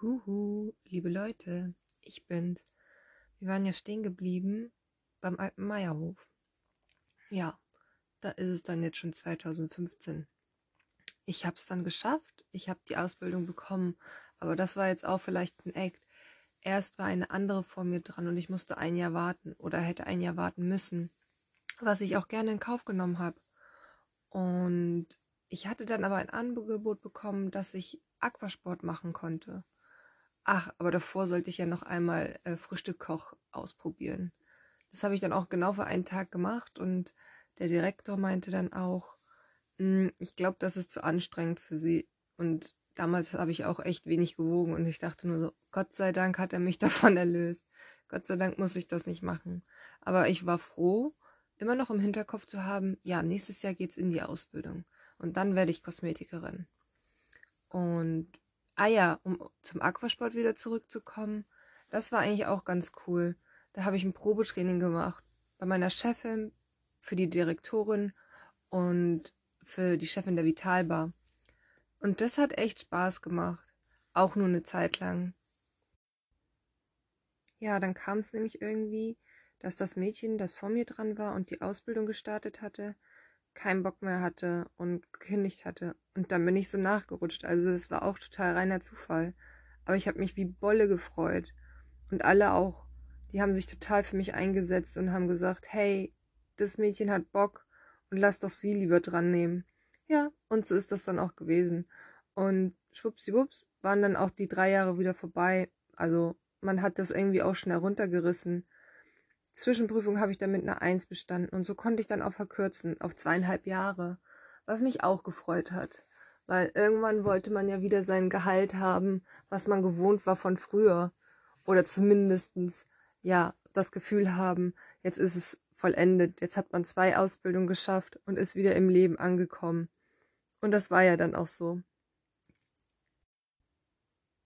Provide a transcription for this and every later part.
Huhu, liebe Leute, ich bin's. Wir waren ja stehen geblieben beim alten Meierhof. Ja, da ist es dann jetzt schon 2015. Ich hab's dann geschafft, ich habe die Ausbildung bekommen, aber das war jetzt auch vielleicht ein Act. Erst war eine andere vor mir dran und ich musste ein Jahr warten oder hätte ein Jahr warten müssen, was ich auch gerne in Kauf genommen habe. Und ich hatte dann aber ein Angebot bekommen, dass ich Aquasport machen konnte. Ach, aber davor sollte ich ja noch einmal äh, Frühstückkoch ausprobieren. Das habe ich dann auch genau für einen Tag gemacht und der Direktor meinte dann auch, hm, ich glaube, das ist zu anstrengend für sie. Und damals habe ich auch echt wenig gewogen und ich dachte nur so, Gott sei Dank hat er mich davon erlöst. Gott sei Dank muss ich das nicht machen. Aber ich war froh, immer noch im Hinterkopf zu haben, ja, nächstes Jahr geht's in die Ausbildung und dann werde ich Kosmetikerin. Und ah ja, um zum Aquasport wieder zurückzukommen, das war eigentlich auch ganz cool. Da habe ich ein Probetraining gemacht bei meiner Chefin, für die Direktorin und für die Chefin der Vitalbar. Und das hat echt Spaß gemacht. Auch nur eine Zeit lang. Ja, dann kam es nämlich irgendwie, dass das Mädchen, das vor mir dran war und die Ausbildung gestartet hatte, keinen Bock mehr hatte und gekündigt hatte. Und dann bin ich so nachgerutscht. Also das war auch total reiner Zufall. Aber ich habe mich wie Bolle gefreut. Und alle auch. Die haben sich total für mich eingesetzt und haben gesagt, hey, das Mädchen hat Bock und lass doch sie lieber dran nehmen. Ja, und so ist das dann auch gewesen. Und schwuppsiwupps waren dann auch die drei Jahre wieder vorbei. Also man hat das irgendwie auch schnell runtergerissen. Zwischenprüfung habe ich dann mit einer Eins bestanden und so konnte ich dann auch verkürzen auf zweieinhalb Jahre, was mich auch gefreut hat. Weil irgendwann wollte man ja wieder sein Gehalt haben, was man gewohnt war von früher. Oder zumindestens, ja, das Gefühl haben, jetzt ist es vollendet, jetzt hat man zwei Ausbildungen geschafft und ist wieder im Leben angekommen. Und das war ja dann auch so.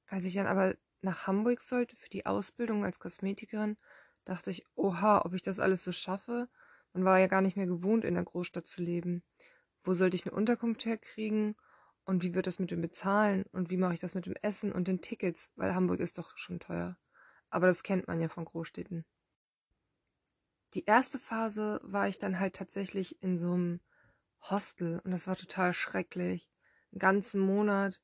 Als ich dann aber nach Hamburg sollte für die Ausbildung als Kosmetikerin, dachte ich, oha, ob ich das alles so schaffe. Man war ja gar nicht mehr gewohnt, in der Großstadt zu leben. Wo sollte ich eine Unterkunft herkriegen? Und wie wird das mit dem Bezahlen? Und wie mache ich das mit dem Essen und den Tickets? Weil Hamburg ist doch schon teuer. Aber das kennt man ja von Großstädten. Die erste Phase war ich dann halt tatsächlich in so einem Hostel und das war total schrecklich. Einen ganzen Monat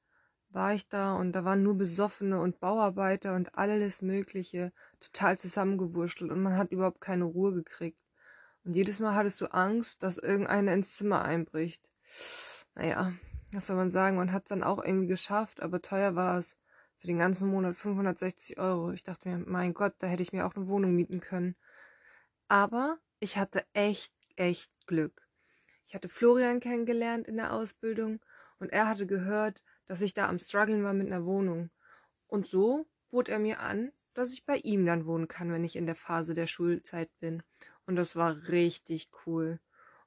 war ich da und da waren nur Besoffene und Bauarbeiter und alles Mögliche total zusammengewurschtelt und man hat überhaupt keine Ruhe gekriegt. Und jedes Mal hattest du Angst, dass irgendeiner ins Zimmer einbricht. Naja, was soll man sagen, man hat es dann auch irgendwie geschafft, aber teuer war es. Für den ganzen Monat 560 Euro. Ich dachte mir, mein Gott, da hätte ich mir auch eine Wohnung mieten können. Aber ich hatte echt, echt Glück. Ich hatte Florian kennengelernt in der Ausbildung und er hatte gehört, dass ich da am struggeln war mit einer Wohnung. Und so bot er mir an, dass ich bei ihm dann wohnen kann, wenn ich in der Phase der Schulzeit bin. Und das war richtig cool.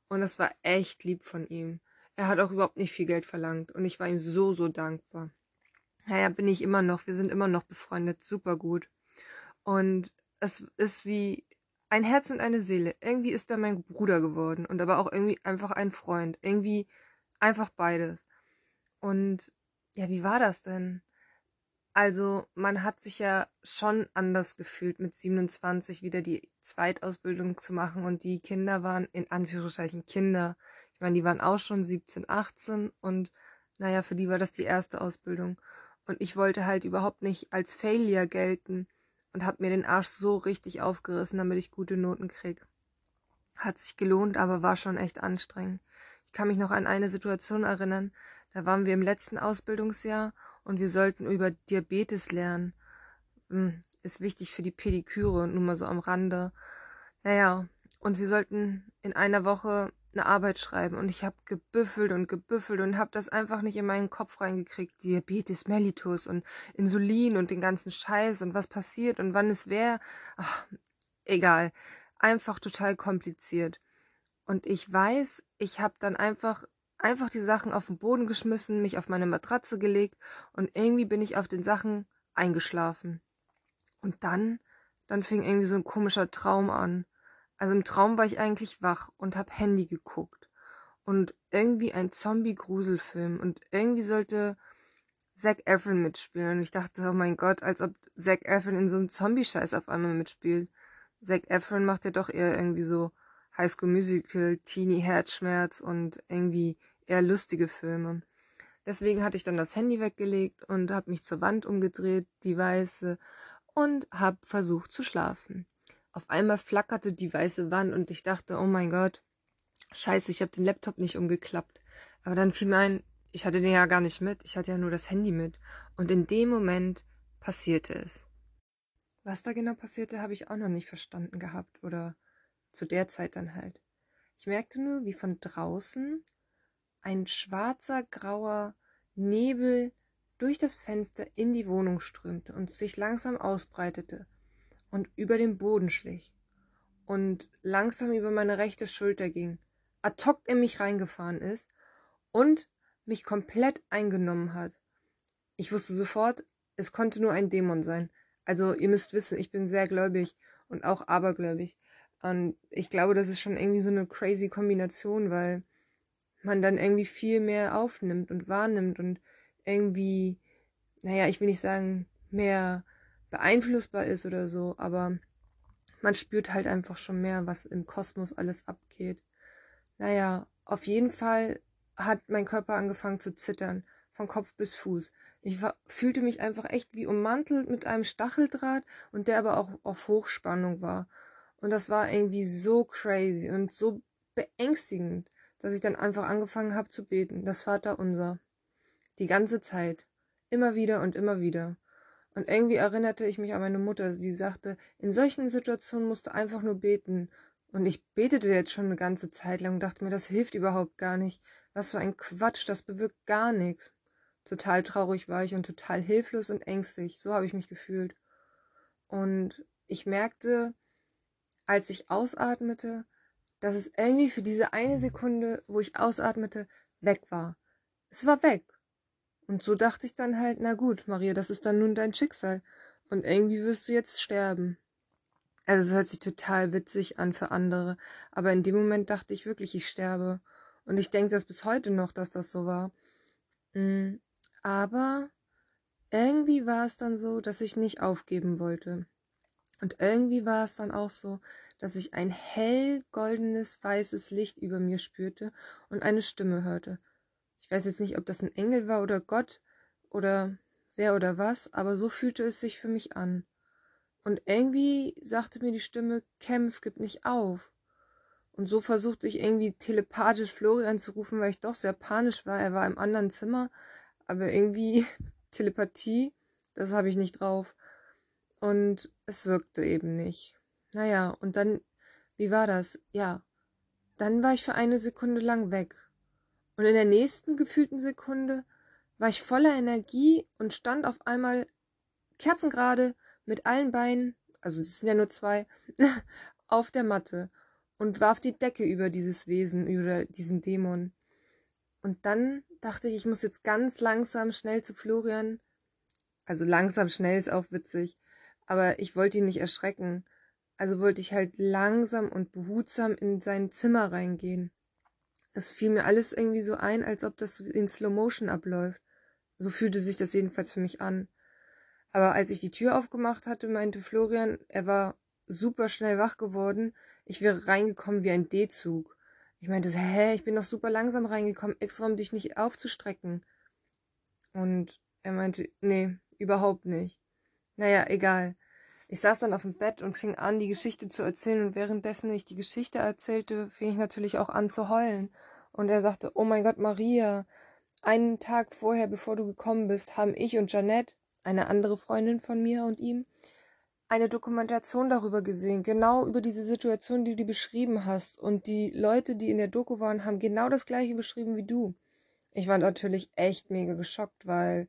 Und das war echt lieb von ihm. Er hat auch überhaupt nicht viel Geld verlangt und ich war ihm so, so dankbar. Naja, bin ich immer noch. Wir sind immer noch befreundet. Super gut. Und es ist wie ein Herz und eine Seele. Irgendwie ist er mein Bruder geworden und aber auch irgendwie einfach ein Freund. Irgendwie einfach beides. Und ja, wie war das denn? Also, man hat sich ja schon anders gefühlt, mit 27 wieder die Zweitausbildung zu machen und die Kinder waren in Anführungszeichen Kinder. Ich meine, die waren auch schon 17, 18 und naja, für die war das die erste Ausbildung. Und ich wollte halt überhaupt nicht als Failure gelten und hab mir den Arsch so richtig aufgerissen, damit ich gute Noten krieg. Hat sich gelohnt, aber war schon echt anstrengend. Ich kann mich noch an eine Situation erinnern, da waren wir im letzten Ausbildungsjahr und wir sollten über Diabetes lernen. Hm, ist wichtig für die Pediküre, nur mal so am Rande. Naja, und wir sollten in einer Woche eine Arbeit schreiben und ich habe gebüffelt und gebüffelt und habe das einfach nicht in meinen Kopf reingekriegt. Diabetes mellitus und Insulin und den ganzen Scheiß und was passiert und wann es. Ach, egal. Einfach total kompliziert. Und ich weiß, ich habe dann einfach einfach die Sachen auf den Boden geschmissen, mich auf meine Matratze gelegt und irgendwie bin ich auf den Sachen eingeschlafen. Und dann, dann fing irgendwie so ein komischer Traum an. Also im Traum war ich eigentlich wach und hab Handy geguckt. und irgendwie ein Zombie-Gruselfilm und irgendwie sollte Zac Efron mitspielen und ich dachte, oh mein Gott, als ob Zac Efron in so einem Zombie-Scheiß auf einmal mitspielt. Zac Efron macht ja doch eher irgendwie so High School Musical, Teenie Herzschmerz und irgendwie eher lustige Filme. Deswegen hatte ich dann das Handy weggelegt und habe mich zur Wand umgedreht, die weiße, und habe versucht zu schlafen. Auf einmal flackerte die weiße Wand und ich dachte, oh mein Gott, scheiße, ich habe den Laptop nicht umgeklappt. Aber dann fiel mir ein, ich hatte den ja gar nicht mit, ich hatte ja nur das Handy mit. Und in dem Moment passierte es. Was da genau passierte, habe ich auch noch nicht verstanden gehabt oder zu der Zeit dann halt. Ich merkte nur, wie von draußen ein schwarzer, grauer Nebel durch das Fenster in die Wohnung strömte und sich langsam ausbreitete und über den Boden schlich und langsam über meine rechte Schulter ging, ad hoc in mich reingefahren ist und mich komplett eingenommen hat. Ich wusste sofort, es konnte nur ein Dämon sein. Also ihr müsst wissen, ich bin sehr gläubig und auch abergläubig. Und ich glaube, das ist schon irgendwie so eine crazy Kombination, weil man dann irgendwie viel mehr aufnimmt und wahrnimmt und irgendwie, naja, ich will nicht sagen, mehr beeinflussbar ist oder so, aber man spürt halt einfach schon mehr, was im Kosmos alles abgeht. Naja, auf jeden Fall hat mein Körper angefangen zu zittern, von Kopf bis Fuß. Ich war, fühlte mich einfach echt wie ummantelt mit einem Stacheldraht und der aber auch auf Hochspannung war. Und das war irgendwie so crazy und so beängstigend dass ich dann einfach angefangen habe zu beten, das Vaterunser. Die ganze Zeit. Immer wieder und immer wieder. Und irgendwie erinnerte ich mich an meine Mutter, die sagte, in solchen Situationen musst du einfach nur beten. Und ich betete jetzt schon eine ganze Zeit lang und dachte mir, das hilft überhaupt gar nicht. Was für ein Quatsch, das bewirkt gar nichts. Total traurig war ich und total hilflos und ängstlich. So habe ich mich gefühlt. Und ich merkte, als ich ausatmete, dass es irgendwie für diese eine Sekunde, wo ich ausatmete, weg war. Es war weg. Und so dachte ich dann halt, na gut, Maria, das ist dann nun dein Schicksal. Und irgendwie wirst du jetzt sterben. Also es hört sich total witzig an für andere, aber in dem Moment dachte ich wirklich, ich sterbe. Und ich denke das bis heute noch, dass das so war. Mm, aber irgendwie war es dann so, dass ich nicht aufgeben wollte. Und irgendwie war es dann auch so, dass ich ein hell goldenes weißes Licht über mir spürte und eine Stimme hörte. Ich weiß jetzt nicht, ob das ein Engel war oder Gott oder wer oder was, aber so fühlte es sich für mich an. Und irgendwie sagte mir die Stimme, kämpf, gib nicht auf. Und so versuchte ich irgendwie telepathisch Florian zu rufen, weil ich doch sehr panisch war. Er war im anderen Zimmer, aber irgendwie Telepathie, das habe ich nicht drauf. Und es wirkte eben nicht. Naja, und dann, wie war das? Ja, dann war ich für eine Sekunde lang weg. Und in der nächsten gefühlten Sekunde war ich voller Energie und stand auf einmal kerzengerade mit allen Beinen, also es sind ja nur zwei, auf der Matte und warf die Decke über dieses Wesen, über diesen Dämon. Und dann dachte ich, ich muss jetzt ganz langsam schnell zu Florian. Also langsam schnell ist auch witzig, aber ich wollte ihn nicht erschrecken. Also wollte ich halt langsam und behutsam in sein Zimmer reingehen. Es fiel mir alles irgendwie so ein, als ob das in Slow Motion abläuft. So fühlte sich das jedenfalls für mich an. Aber als ich die Tür aufgemacht hatte, meinte Florian, er war super schnell wach geworden, ich wäre reingekommen wie ein D-Zug. Ich meinte so, hä, ich bin doch super langsam reingekommen, extra um dich nicht aufzustrecken. Und er meinte, nee, überhaupt nicht. Naja, egal. Ich saß dann auf dem Bett und fing an, die Geschichte zu erzählen. Und währenddessen ich die Geschichte erzählte, fing ich natürlich auch an zu heulen. Und er sagte, oh mein Gott, Maria, einen Tag vorher, bevor du gekommen bist, haben ich und Janette, eine andere Freundin von mir und ihm, eine Dokumentation darüber gesehen, genau über diese Situation, die du beschrieben hast. Und die Leute, die in der Doku waren, haben genau das gleiche beschrieben wie du. Ich war natürlich echt mega geschockt, weil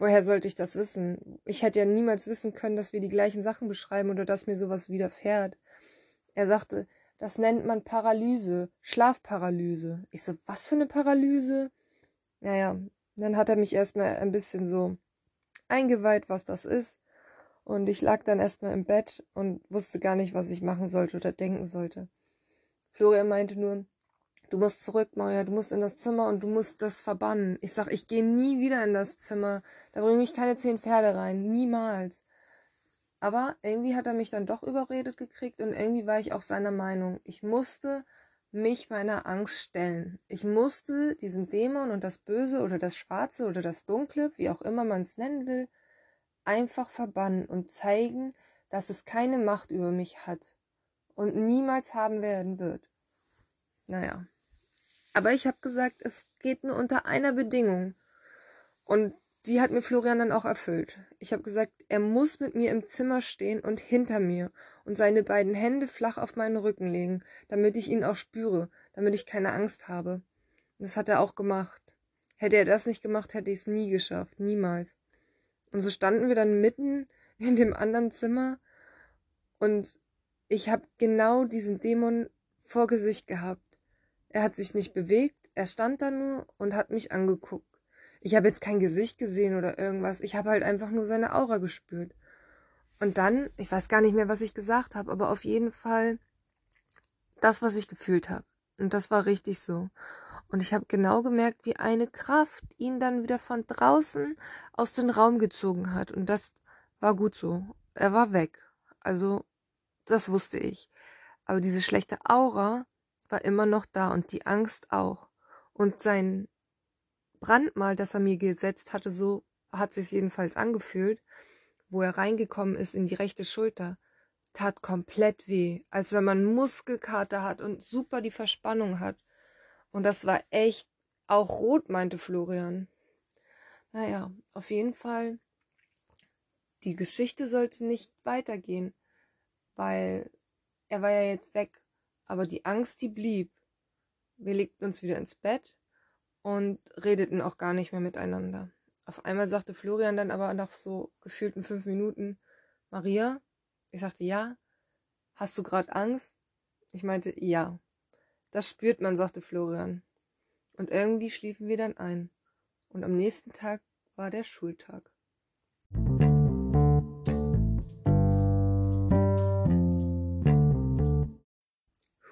Woher sollte ich das wissen? Ich hätte ja niemals wissen können, dass wir die gleichen Sachen beschreiben oder dass mir sowas widerfährt. Er sagte, das nennt man Paralyse, Schlafparalyse. Ich so, was für eine Paralyse? Naja, dann hat er mich erstmal ein bisschen so eingeweiht, was das ist. Und ich lag dann erstmal im Bett und wusste gar nicht, was ich machen sollte oder denken sollte. Florian meinte nur, du musst zurück, Maria, du musst in das Zimmer und du musst das verbannen. Ich sag, ich gehe nie wieder in das Zimmer. Da bringe ich keine zehn Pferde rein. Niemals. Aber irgendwie hat er mich dann doch überredet gekriegt und irgendwie war ich auch seiner Meinung. Ich musste mich meiner Angst stellen. Ich musste diesen Dämon und das Böse oder das Schwarze oder das Dunkle, wie auch immer man es nennen will, einfach verbannen und zeigen, dass es keine Macht über mich hat und niemals haben werden wird. Naja. Aber ich habe gesagt, es geht nur unter einer Bedingung. Und die hat mir Florian dann auch erfüllt. Ich habe gesagt, er muss mit mir im Zimmer stehen und hinter mir und seine beiden Hände flach auf meinen Rücken legen, damit ich ihn auch spüre, damit ich keine Angst habe. Und das hat er auch gemacht. Hätte er das nicht gemacht, hätte ich es nie geschafft, niemals. Und so standen wir dann mitten in dem anderen Zimmer und ich habe genau diesen Dämon vor Gesicht gehabt. Er hat sich nicht bewegt, er stand da nur und hat mich angeguckt. Ich habe jetzt kein Gesicht gesehen oder irgendwas. Ich habe halt einfach nur seine Aura gespürt. Und dann, ich weiß gar nicht mehr, was ich gesagt habe, aber auf jeden Fall das, was ich gefühlt habe. Und das war richtig so. Und ich habe genau gemerkt, wie eine Kraft ihn dann wieder von draußen aus dem Raum gezogen hat. Und das war gut so. Er war weg. Also, das wusste ich. Aber diese schlechte Aura war immer noch da und die Angst auch. Und sein Brandmal, das er mir gesetzt hatte, so hat sich jedenfalls angefühlt, wo er reingekommen ist in die rechte Schulter, tat komplett weh, als wenn man Muskelkater hat und super die Verspannung hat. Und das war echt auch rot, meinte Florian. Naja, auf jeden Fall, die Geschichte sollte nicht weitergehen, weil er war ja jetzt weg, aber die Angst, die blieb. Wir legten uns wieder ins Bett und redeten auch gar nicht mehr miteinander. Auf einmal sagte Florian dann aber nach so gefühlten fünf Minuten, Maria? Ich sagte, ja. Hast du gerade Angst? Ich meinte, ja. Das spürt man, sagte Florian. Und irgendwie schliefen wir dann ein. Und am nächsten Tag war der Schultag.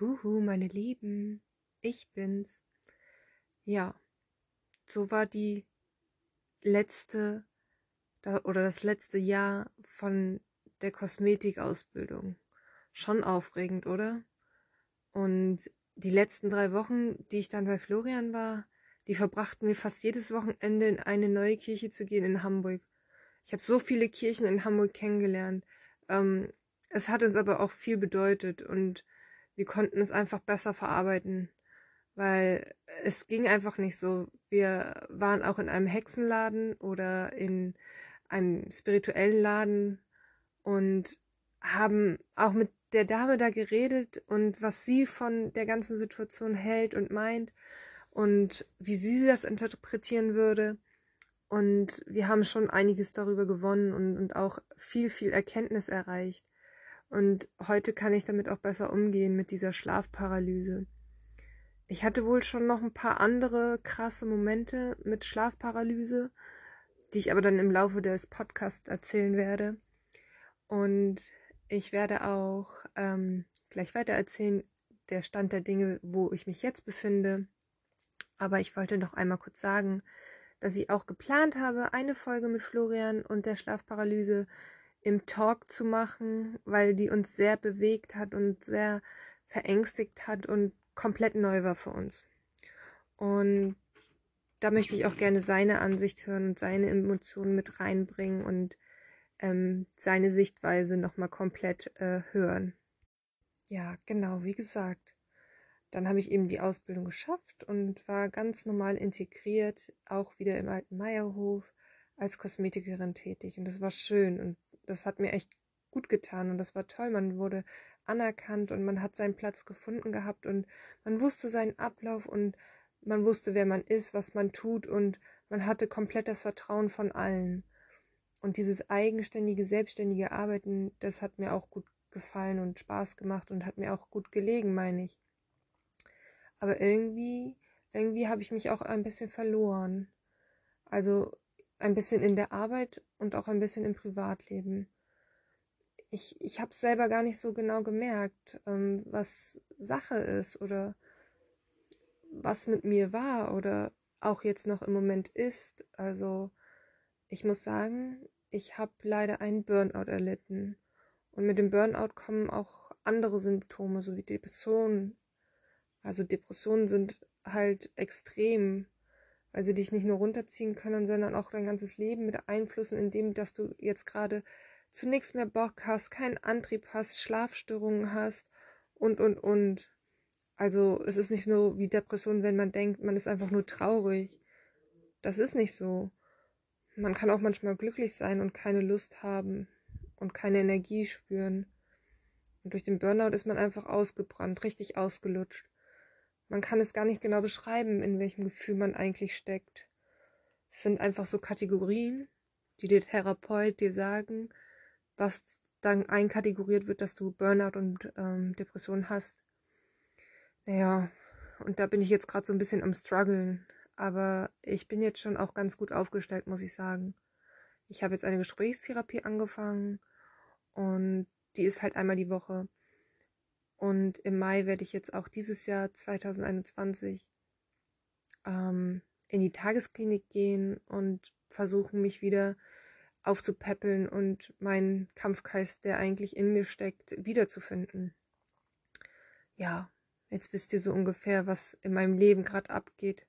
Huhu, meine Lieben, ich bin's. Ja, so war die letzte oder das letzte Jahr von der Kosmetikausbildung. Schon aufregend, oder? Und die letzten drei Wochen, die ich dann bei Florian war, die verbrachten wir fast jedes Wochenende in eine neue Kirche zu gehen in Hamburg. Ich habe so viele Kirchen in Hamburg kennengelernt. Ähm, es hat uns aber auch viel bedeutet und wir konnten es einfach besser verarbeiten weil es ging einfach nicht so. Wir waren auch in einem Hexenladen oder in einem spirituellen Laden und haben auch mit der Dame da geredet und was sie von der ganzen Situation hält und meint und wie sie das interpretieren würde. Und wir haben schon einiges darüber gewonnen und, und auch viel, viel Erkenntnis erreicht. Und heute kann ich damit auch besser umgehen mit dieser Schlafparalyse. Ich hatte wohl schon noch ein paar andere krasse Momente mit Schlafparalyse, die ich aber dann im Laufe des Podcasts erzählen werde. Und ich werde auch ähm, gleich weiter erzählen, der Stand der Dinge, wo ich mich jetzt befinde. Aber ich wollte noch einmal kurz sagen, dass ich auch geplant habe, eine Folge mit Florian und der Schlafparalyse im Talk zu machen, weil die uns sehr bewegt hat und sehr verängstigt hat und komplett neu war für uns. Und da möchte ich auch gerne seine Ansicht hören und seine Emotionen mit reinbringen und ähm, seine Sichtweise nochmal komplett äh, hören. Ja, genau, wie gesagt. Dann habe ich eben die Ausbildung geschafft und war ganz normal integriert, auch wieder im alten Meierhof als Kosmetikerin tätig. Und das war schön und das hat mir echt gut getan und das war toll. Man wurde anerkannt und man hat seinen Platz gefunden gehabt und man wusste seinen Ablauf und man wusste, wer man ist, was man tut und man hatte komplett das Vertrauen von allen. Und dieses eigenständige, selbstständige Arbeiten, das hat mir auch gut gefallen und Spaß gemacht und hat mir auch gut gelegen, meine ich. Aber irgendwie, irgendwie habe ich mich auch ein bisschen verloren. Also ein bisschen in der Arbeit und auch ein bisschen im Privatleben ich, ich habe selber gar nicht so genau gemerkt, ähm, was Sache ist oder was mit mir war oder auch jetzt noch im Moment ist. Also ich muss sagen, ich habe leider einen Burnout erlitten. Und mit dem Burnout kommen auch andere Symptome, so wie Depressionen. Also Depressionen sind halt extrem, weil sie dich nicht nur runterziehen können, sondern auch dein ganzes Leben mit beeinflussen, indem dass du jetzt gerade zu nichts mehr Bock hast, keinen Antrieb hast, Schlafstörungen hast und, und, und. Also es ist nicht so wie Depression, wenn man denkt, man ist einfach nur traurig. Das ist nicht so. Man kann auch manchmal glücklich sein und keine Lust haben und keine Energie spüren. Und durch den Burnout ist man einfach ausgebrannt, richtig ausgelutscht. Man kann es gar nicht genau beschreiben, in welchem Gefühl man eigentlich steckt. Es sind einfach so Kategorien, die der Therapeut dir sagen, was dann einkategoriert wird, dass du Burnout und ähm, Depression hast. Naja, und da bin ich jetzt gerade so ein bisschen am struggeln. Aber ich bin jetzt schon auch ganz gut aufgestellt, muss ich sagen. Ich habe jetzt eine Gesprächstherapie angefangen und die ist halt einmal die Woche. Und im Mai werde ich jetzt auch dieses Jahr 2021 ähm, in die Tagesklinik gehen und versuchen, mich wieder aufzupäppeln und meinen Kampfgeist, der eigentlich in mir steckt, wiederzufinden. Ja, Jetzt wisst ihr so ungefähr, was in meinem Leben gerade abgeht.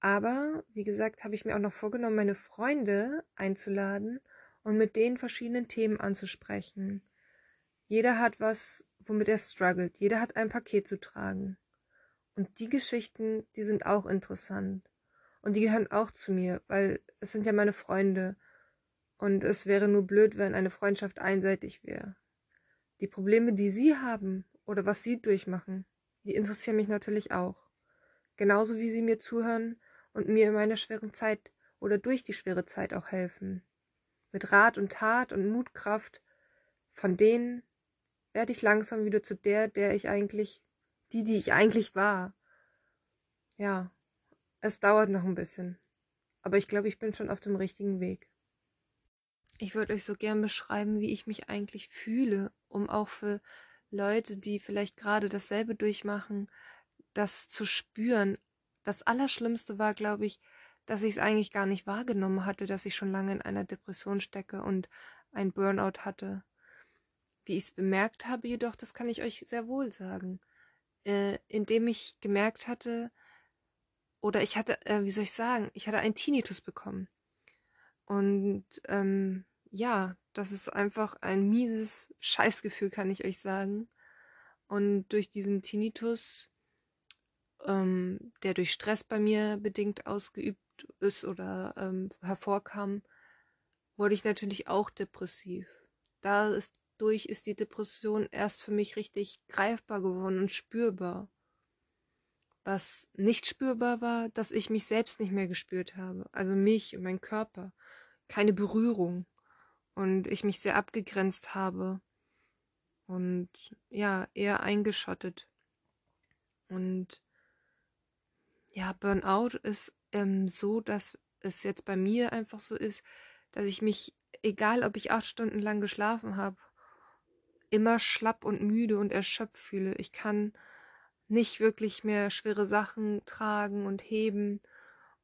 Aber, wie gesagt, habe ich mir auch noch vorgenommen, meine Freunde einzuladen und mit denen verschiedenen Themen anzusprechen. Jeder hat was, womit er struggelt. Jeder hat ein Paket zu tragen. Und die Geschichten, die sind auch interessant. Und die gehören auch zu mir, weil es sind ja meine Freunde. Und es wäre nur blöd, wenn eine Freundschaft einseitig wäre. Die Probleme, die sie haben oder was sie durchmachen, die interessieren mich natürlich auch. Genauso wie sie mir zuhören und mir in meiner schweren Zeit oder durch die schwere Zeit auch helfen. Mit Rat und Tat und Mutkraft, von denen werde ich langsam wieder zu der, der ich eigentlich, die, die ich eigentlich war. Ja, es dauert noch ein bisschen, aber ich glaube, ich bin schon auf dem richtigen Weg. Ich würde euch so gern beschreiben, wie ich mich eigentlich fühle, um auch für Leute, die vielleicht gerade dasselbe durchmachen, das zu spüren. Das Allerschlimmste war, glaube ich, dass ich es eigentlich gar nicht wahrgenommen hatte, dass ich schon lange in einer Depression stecke und ein Burnout hatte. Wie ich es bemerkt habe, jedoch, das kann ich euch sehr wohl sagen. Äh, indem ich gemerkt hatte, oder ich hatte, äh, wie soll ich sagen, ich hatte einen Tinnitus bekommen. Und ähm, ja, das ist einfach ein mieses Scheißgefühl, kann ich euch sagen. Und durch diesen Tinnitus, ähm, der durch Stress bei mir bedingt ausgeübt ist oder ähm, hervorkam, wurde ich natürlich auch depressiv. Dadurch ist die Depression erst für mich richtig greifbar geworden und spürbar. Was nicht spürbar war, dass ich mich selbst nicht mehr gespürt habe. Also mich und mein Körper. Keine Berührung und ich mich sehr abgegrenzt habe und ja, eher eingeschottet. Und ja, Burnout ist ähm, so, dass es jetzt bei mir einfach so ist, dass ich mich, egal ob ich acht Stunden lang geschlafen habe, immer schlapp und müde und erschöpft fühle. Ich kann nicht wirklich mehr schwere Sachen tragen und heben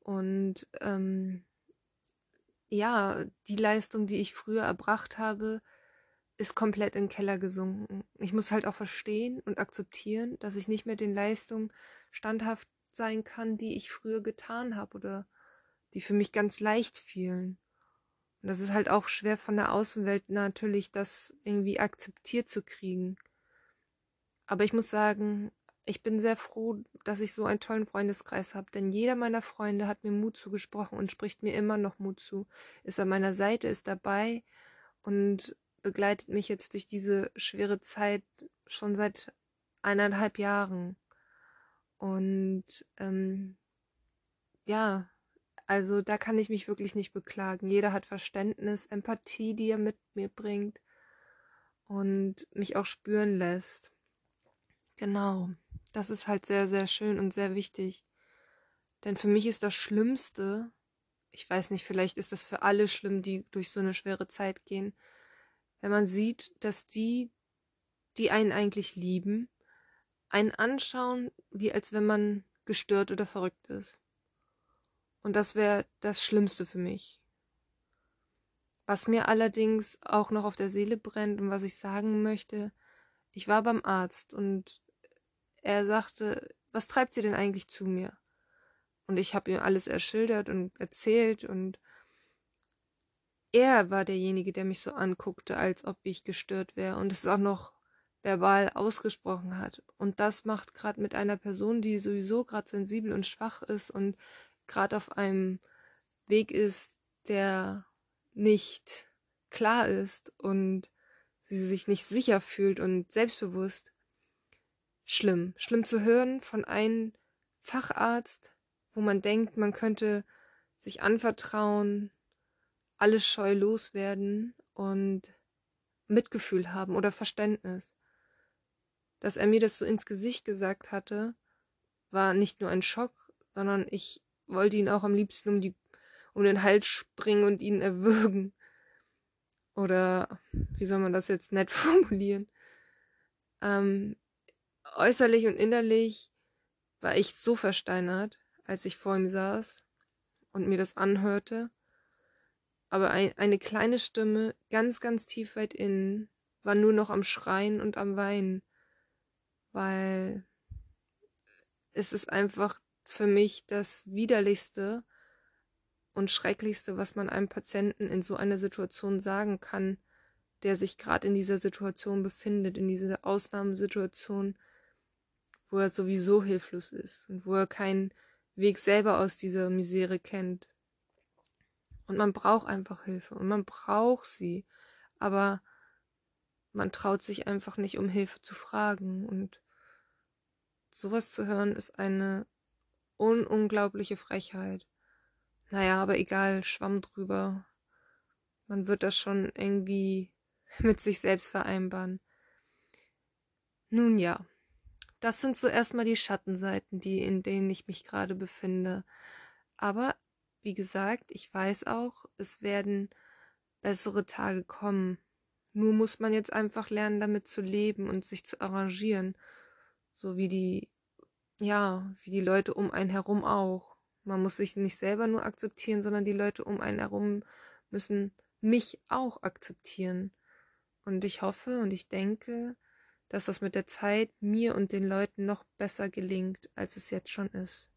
und ähm, ja, die Leistung, die ich früher erbracht habe, ist komplett in den Keller gesunken. Ich muss halt auch verstehen und akzeptieren, dass ich nicht mehr den Leistungen standhaft sein kann, die ich früher getan habe oder die für mich ganz leicht fielen. Und das ist halt auch schwer von der Außenwelt natürlich, das irgendwie akzeptiert zu kriegen. Aber ich muss sagen, ich bin sehr froh, dass ich so einen tollen Freundeskreis habe, denn jeder meiner Freunde hat mir Mut zugesprochen und spricht mir immer noch Mut zu, ist an meiner Seite, ist dabei und begleitet mich jetzt durch diese schwere Zeit schon seit eineinhalb Jahren. Und ähm, ja, also da kann ich mich wirklich nicht beklagen. Jeder hat Verständnis, Empathie, die er mit mir bringt und mich auch spüren lässt. Genau. Das ist halt sehr, sehr schön und sehr wichtig. Denn für mich ist das Schlimmste, ich weiß nicht, vielleicht ist das für alle schlimm, die durch so eine schwere Zeit gehen, wenn man sieht, dass die, die einen eigentlich lieben, einen anschauen, wie als wenn man gestört oder verrückt ist. Und das wäre das Schlimmste für mich. Was mir allerdings auch noch auf der Seele brennt und was ich sagen möchte, ich war beim Arzt und er sagte, was treibt sie denn eigentlich zu mir? Und ich habe ihm alles erschildert und erzählt und er war derjenige, der mich so anguckte, als ob ich gestört wäre und es auch noch verbal ausgesprochen hat. Und das macht gerade mit einer Person, die sowieso gerade sensibel und schwach ist und gerade auf einem Weg ist, der nicht klar ist und sie sich nicht sicher fühlt und selbstbewusst. Schlimm. Schlimm zu hören von einem Facharzt, wo man denkt, man könnte sich anvertrauen, alles scheu loswerden und Mitgefühl haben oder Verständnis. Dass er mir das so ins Gesicht gesagt hatte, war nicht nur ein Schock, sondern ich wollte ihn auch am liebsten um, die, um den Hals springen und ihn erwürgen. Oder wie soll man das jetzt nett formulieren? Ähm, äußerlich und innerlich war ich so versteinert, als ich vor ihm saß und mir das anhörte. Aber ein, eine kleine Stimme, ganz, ganz tief weit innen, war nur noch am Schreien und am Weinen, weil es ist einfach für mich das widerlichste und schrecklichste, was man einem Patienten in so einer Situation sagen kann, der sich gerade in dieser Situation befindet, in dieser Ausnahmesituation, wo er sowieso hilflos ist und wo er keinen Weg selber aus dieser Misere kennt. Und man braucht einfach Hilfe und man braucht sie, aber man traut sich einfach nicht, um Hilfe zu fragen. Und sowas zu hören ist eine ununglaubliche Frechheit. Naja, aber egal, Schwamm drüber. Man wird das schon irgendwie mit sich selbst vereinbaren. Nun ja, das sind so erstmal die Schattenseiten, die, in denen ich mich gerade befinde. Aber wie gesagt, ich weiß auch, es werden bessere Tage kommen. Nur muss man jetzt einfach lernen, damit zu leben und sich zu arrangieren. So wie die, ja, wie die Leute um einen herum auch. Man muss sich nicht selber nur akzeptieren, sondern die Leute um einen herum müssen mich auch akzeptieren. Und ich hoffe und ich denke, dass das mit der Zeit mir und den Leuten noch besser gelingt, als es jetzt schon ist.